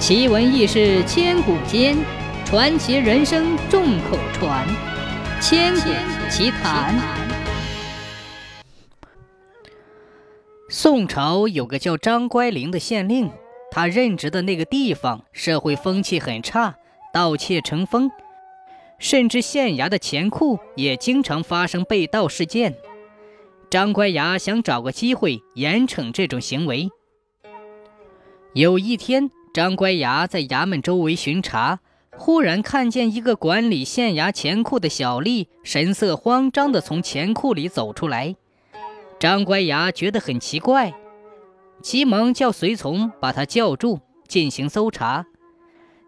奇闻异事千古间，传奇人生众口传。千古奇谈。宋朝有个叫张乖灵的县令，他任职的那个地方社会风气很差，盗窃成风，甚至县衙的钱库也经常发生被盗事件。张乖牙想找个机会严惩这种行为。有一天。张乖牙在衙门周围巡查，忽然看见一个管理县衙钱库的小吏，神色慌张地从钱库里走出来。张乖牙觉得很奇怪，急忙叫随从把他叫住，进行搜查。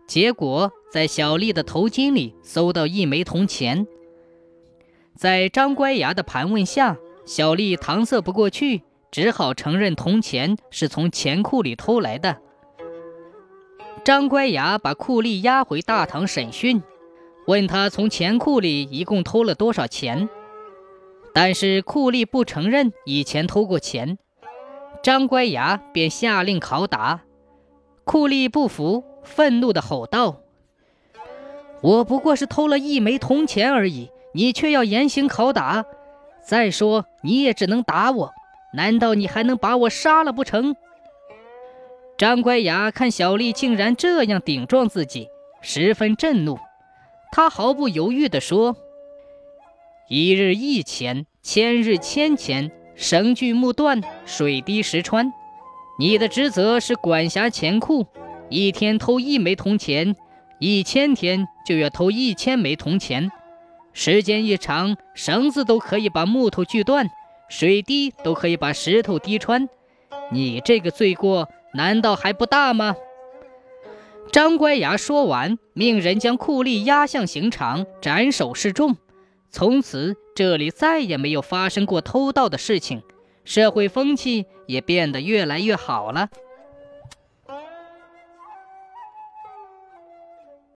结果在小吏的头巾里搜到一枚铜钱。在张乖牙的盘问下，小吏搪塞不过去，只好承认铜钱是从钱库里偷来的。张乖牙把库吏押回大堂审讯，问他从钱库里一共偷了多少钱。但是库吏不承认以前偷过钱，张乖牙便下令拷打。库吏不服，愤怒地吼道：“我不过是偷了一枚铜钱而已，你却要严刑拷打！再说你也只能打我，难道你还能把我杀了不成？”张乖牙看小丽竟然这样顶撞自己，十分震怒。他毫不犹豫地说：“一日一钱，千日千钱，绳锯木断，水滴石穿。你的职责是管辖钱库，一天偷一枚铜钱，一千天就要偷一千枚铜钱。时间一长，绳子都可以把木头锯断，水滴都可以把石头滴穿。你这个罪过。”难道还不大吗？张乖牙说完，命人将酷吏押向刑场斩首示众。从此，这里再也没有发生过偷盗的事情，社会风气也变得越来越好了。